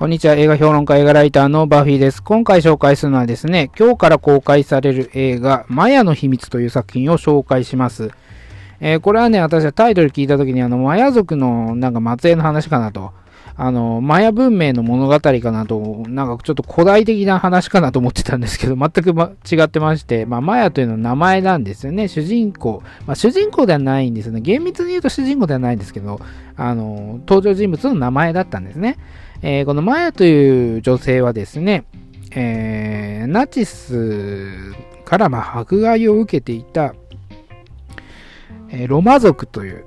こんにちは。映画評論家、映画ライターのバフィーです。今回紹介するのはですね、今日から公開される映画、マヤの秘密という作品を紹介します。えー、これはね、私はタイトル聞いた時にあの、マヤ族のなんか末裔の話かなと。あの、マヤ文明の物語かなと、なんかちょっと古代的な話かなと思ってたんですけど、全く、ま、違ってまして、まあ、マヤというのは名前なんですよね。主人公。まあ、主人公ではないんですよね。厳密に言うと主人公ではないんですけど、あの、登場人物の名前だったんですね。えー、このマヤという女性はですね、えー、ナチスからま迫害を受けていた、え、ロマ族という、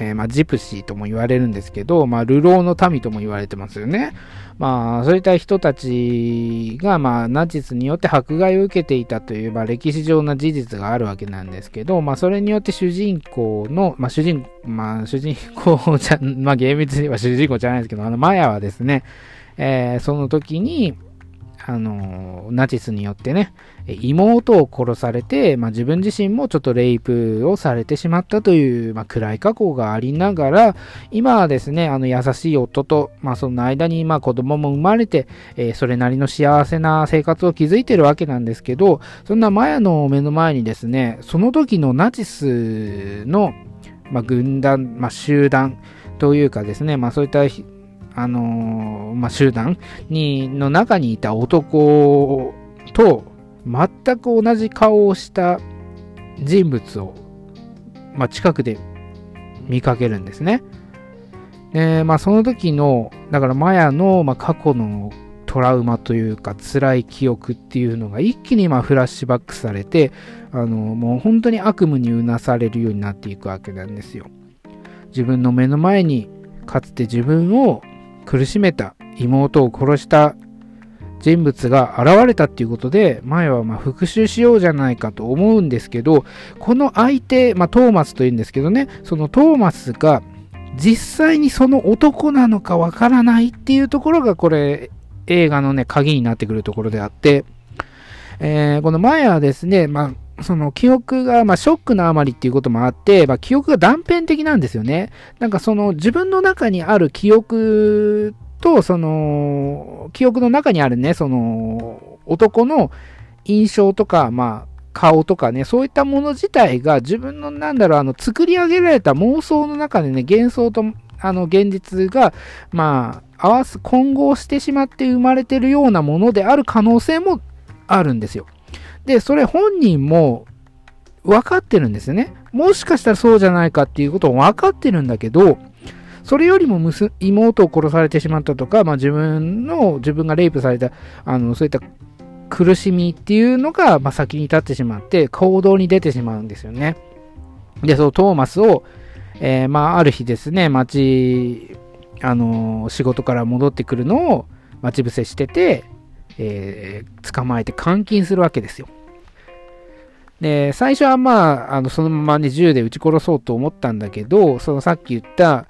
えー、まあ、ジプシーとも言われるんですけど、まあ、流浪の民とも言われてますよね。まあ、そういった人たちが、まあ、ナチスによって迫害を受けていたという、まあ、歴史上の事実があるわけなんですけど、まあ、それによって主人公の、まあ、主人、まあ、主人公じゃ、まあ、厳密には主人公じゃないですけど、あの、マヤはですね、えー、その時に、あの、ナチスによってね、妹を殺されて、まあ、自分自身もちょっとレイプをされてしまったという、まあ、暗い過去がありながら、今はですね、あの優しい夫と、まあ、その間にまあ子供も生まれて、えー、それなりの幸せな生活を築いてるわけなんですけど、そんなマヤの目の前にですね、その時のナチスの、まあ、軍団、まあ、集団というかですね、まあ、そういったあのー、まあ、集団に、の中にいた男と、全く同じ顔をした人物を、まあ、近くで見かけるんですね。で、まあ、その時の、だからマヤの、まあ、過去のトラウマというか辛い記憶っていうのが一気にまあフラッシュバックされてあのもう本当に悪夢にうなされるようになっていくわけなんですよ自分の目の前にかつて自分を苦しめた妹を殺した人物が現れたっていうことで、前はま復讐しようじゃないかと思うんですけど、この相手、まあ、トーマスというんですけどね、そのトーマスが実際にその男なのかわからないっていうところがこれ映画のね、鍵になってくるところであって、えー、この前はですね、まあ、その記憶が、まあ、ショックなあまりっていうこともあって、まあ、記憶が断片的なんですよね。なんかその自分の中にある記憶と、その、記憶の中にあるね、その、男の印象とか、まあ、顔とかね、そういったもの自体が自分の、なんだろう、あの、作り上げられた妄想の中でね、幻想と、あの、現実が、まあ、合わす、混合してしまって生まれてるようなものである可能性もあるんですよ。で、それ本人も分かってるんですよね。もしかしたらそうじゃないかっていうことも分かってるんだけど、それよりも妹を殺されてしまったとか、まあ、自分の、自分がレイプされた、あの、そういった苦しみっていうのが、まあ、先に立ってしまって、行動に出てしまうんですよね。で、そのトーマスを、えー、まあ、ある日ですね、町、あの、仕事から戻ってくるのを待ち伏せしてて、えー、捕まえて監禁するわけですよ。で、最初はまあ、あの、そのままね、銃で撃ち殺そうと思ったんだけど、そのさっき言った、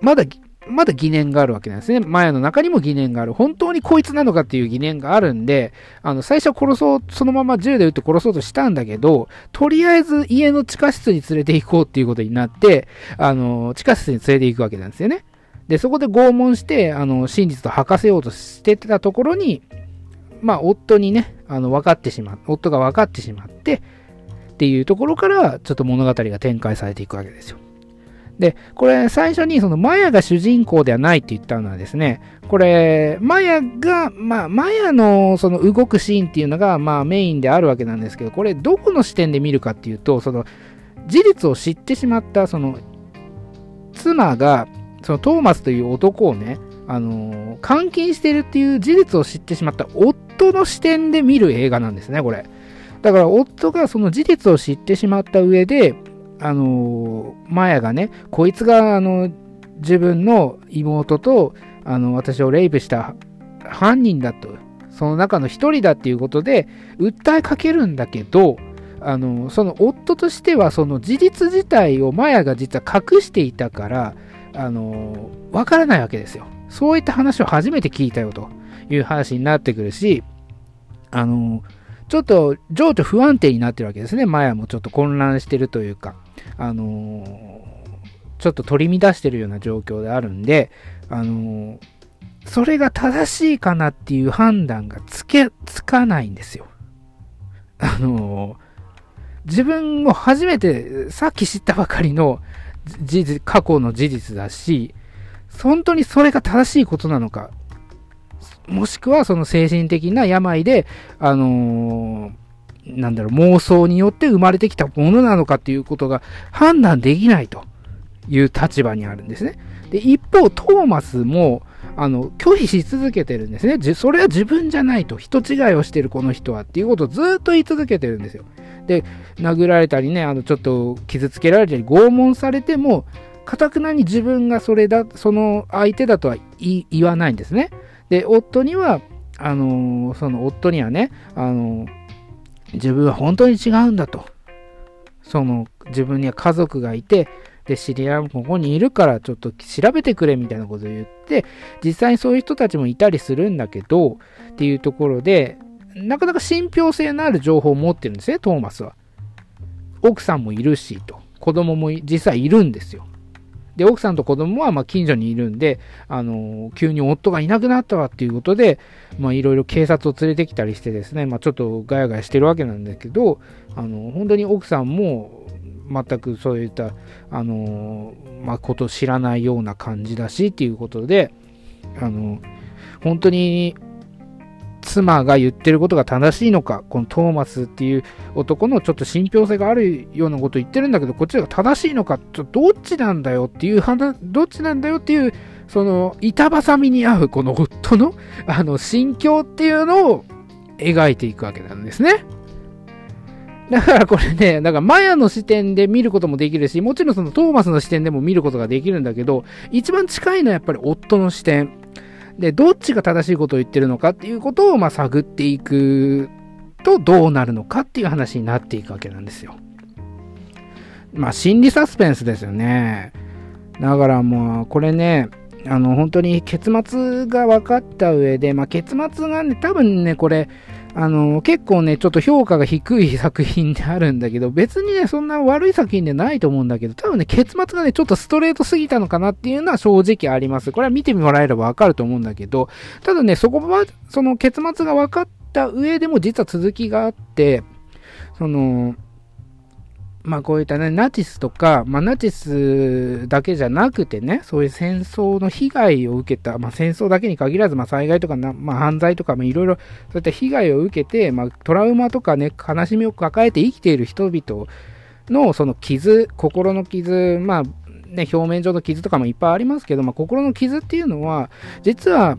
まだ、まだ疑念があるわけなんですね。マヤの中にも疑念がある。本当にこいつなのかっていう疑念があるんで、あの、最初は殺そう、そのまま銃で撃って殺そうとしたんだけど、とりあえず家の地下室に連れて行こうっていうことになって、あの、地下室に連れて行くわけなんですよね。で、そこで拷問して、あの、真実と吐かせようとしてたところに、まあ、夫にね、あの、分かってしまう、夫が分かってしまって、っていうところから、ちょっと物語が展開されていくわけですよ。で、これ最初にそのマヤが主人公ではないって言ったのはですね、これ、マヤが、まあ、マヤのその動くシーンっていうのが、まあメインであるわけなんですけど、これどこの視点で見るかっていうと、その事実を知ってしまった、その妻が、そのトーマスという男をね、あの、監禁してるっていう事実を知ってしまった夫夫の視点で見る映画なんですね、これ。だから夫がその事実を知ってしまった上で、あのマヤがね、こいつが、あの、自分の妹と、あの、私をレイプした犯人だと、その中の一人だっていうことで、訴えかけるんだけど、あの、その夫としては、その事実自体をマヤが実は隠していたから、あの、わからないわけですよ。そういった話を初めて聞いたよという話になってくるし、あの、ちょっと情緒不安定になってるわけですね。マヤもちょっと混乱してるというか。あの、ちょっと取り乱してるような状況であるんで、あの、それが正しいかなっていう判断がつけ、つかないんですよ。あの自分も初めてさっき知ったばかりの事実、過去の事実だし、本当にそれが正しいことなのか、もしくはその精神的な病で、あのー、なんだろう、妄想によって生まれてきたものなのかっていうことが判断できないという立場にあるんですね。で、一方、トーマスも、あの、拒否し続けてるんですね。それは自分じゃないと。人違いをしてるこの人はっていうことをずっと言い続けてるんですよ。で、殴られたりね、あの、ちょっと傷つけられたり、拷問されても、かたくなに自分がそれだ、その相手だとは言わないんですね。で、夫には、あのその夫にはね、あの自分は本当に違うんだと。その、自分には家族がいて、で、知り合いもここにいるからちょっと調べてくれみたいなことを言って、実際にそういう人たちもいたりするんだけど、っていうところで、なかなか信憑性のある情報を持ってるんですね、トーマスは。奥さんもいるし、と。子供も実際いるんですよ。で、奥さんと子供はま近所にいるんで、あの、急に夫がいなくなったわっていうことで、ま、いろいろ警察を連れてきたりしてですね、まあ、ちょっとガヤガヤしてるわけなんだけど、あの、本当に奥さんも全くそういった、あの、まあ、こと知らないような感じだしっていうことで、あの本当に妻が言ってることが正しいのか、このトーマスっていう男のちょっと信憑性があるようなことを言ってるんだけど、こっちが正しいのか、ちょどっちなんだよっていう話、どっちなんだよっていう、その板挟みに合うこの夫の あの心境っていうのを描いていくわけなんですね。だからこれね、だかマヤの視点で見ることもできるし、もちろんそのトーマスの視点でも見ることができるんだけど、一番近いのはやっぱり夫の視点。で、どっちが正しいことを言ってるのかっていうことを、まあ、探っていくとどうなるのかっていう話になっていくわけなんですよ。まあ、心理サスペンスですよね。だからもう、これね、あの、本当に結末が分かった上で、まあ、結末がね、多分ね、これ、あの、結構ね、ちょっと評価が低い作品であるんだけど、別にね、そんな悪い作品でないと思うんだけど、多分ね、結末がね、ちょっとストレートすぎたのかなっていうのは正直あります。これは見てもらえればわかると思うんだけど、ただね、そこは、その結末が分かった上でも実は続きがあって、その、まあこういったね、ナチスとか、まあナチスだけじゃなくてね、そういう戦争の被害を受けた、まあ戦争だけに限らず、まあ災害とかな、まあ犯罪とか、まあいろいろそういった被害を受けて、まあトラウマとかね、悲しみを抱えて生きている人々のその傷、心の傷、まあね、表面上の傷とかもいっぱいありますけど、まあ心の傷っていうのは、実は、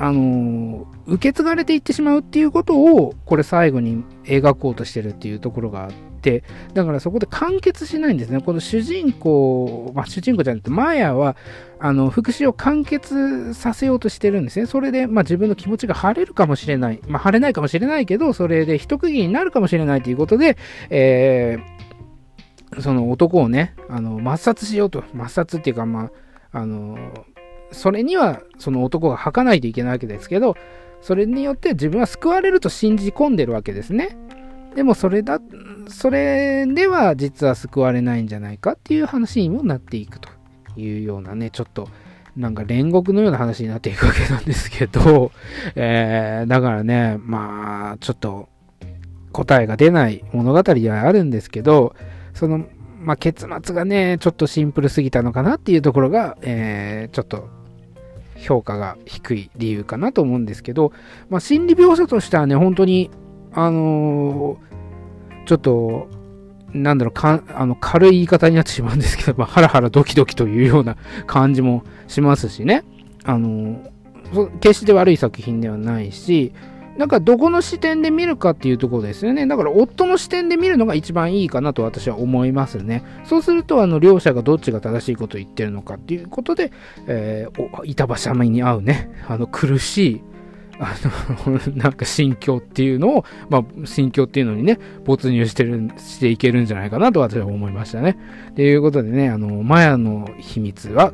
あの受け継がれていってしまうっていうことを、これ最後に描こうとしてるっていうところがあってて、、だからそこで完結しないんですね。この主人公、まあ、主人公じゃなくて、マヤは、あの、復讐を完結させようとしてるんですね。それで、まあ、自分の気持ちが晴れるかもしれない。まあ、晴れないかもしれないけど、それで一区切りになるかもしれないということで、えー、その男をね、あの、抹殺しようと。抹殺っていうか、まあ、あの、それには、その男が吐かないといけないわけですけど、それによって自分は救われると信じ込んでるわけですね。でもそれだ、それでは実は救われないんじゃないかっていう話にもなっていくというようなね、ちょっとなんか煉獄のような話になっていくわけなんですけど、えー、だからね、まあ、ちょっと答えが出ない物語ではあるんですけど、その、まあ、結末がね、ちょっとシンプルすぎたのかなっていうところが、えー、ちょっと評価が低い理由かなと思うんですけど、まあ、心理描写としてはね、本当にあのー、ちょっと、なんだろう、かあの軽い言い方になってしまうんですけど、まあ、ハラハラドキドキというような感じもしますしね。あのー、決して悪い作品ではないし、なんかどこの視点で見るかっていうところですよね。だから夫の視点で見るのが一番いいかなと私は思いますね。そうすると、あの、両者がどっちが正しいことを言ってるのかっていうことで、えー、板挟みに合うね、あの、苦しい、あの、なんか心境っていうのを、まあ、心境っていうのにね、没入してる、していけるんじゃないかなと私は思いましたね。ということでね、あの、マヤの秘密は、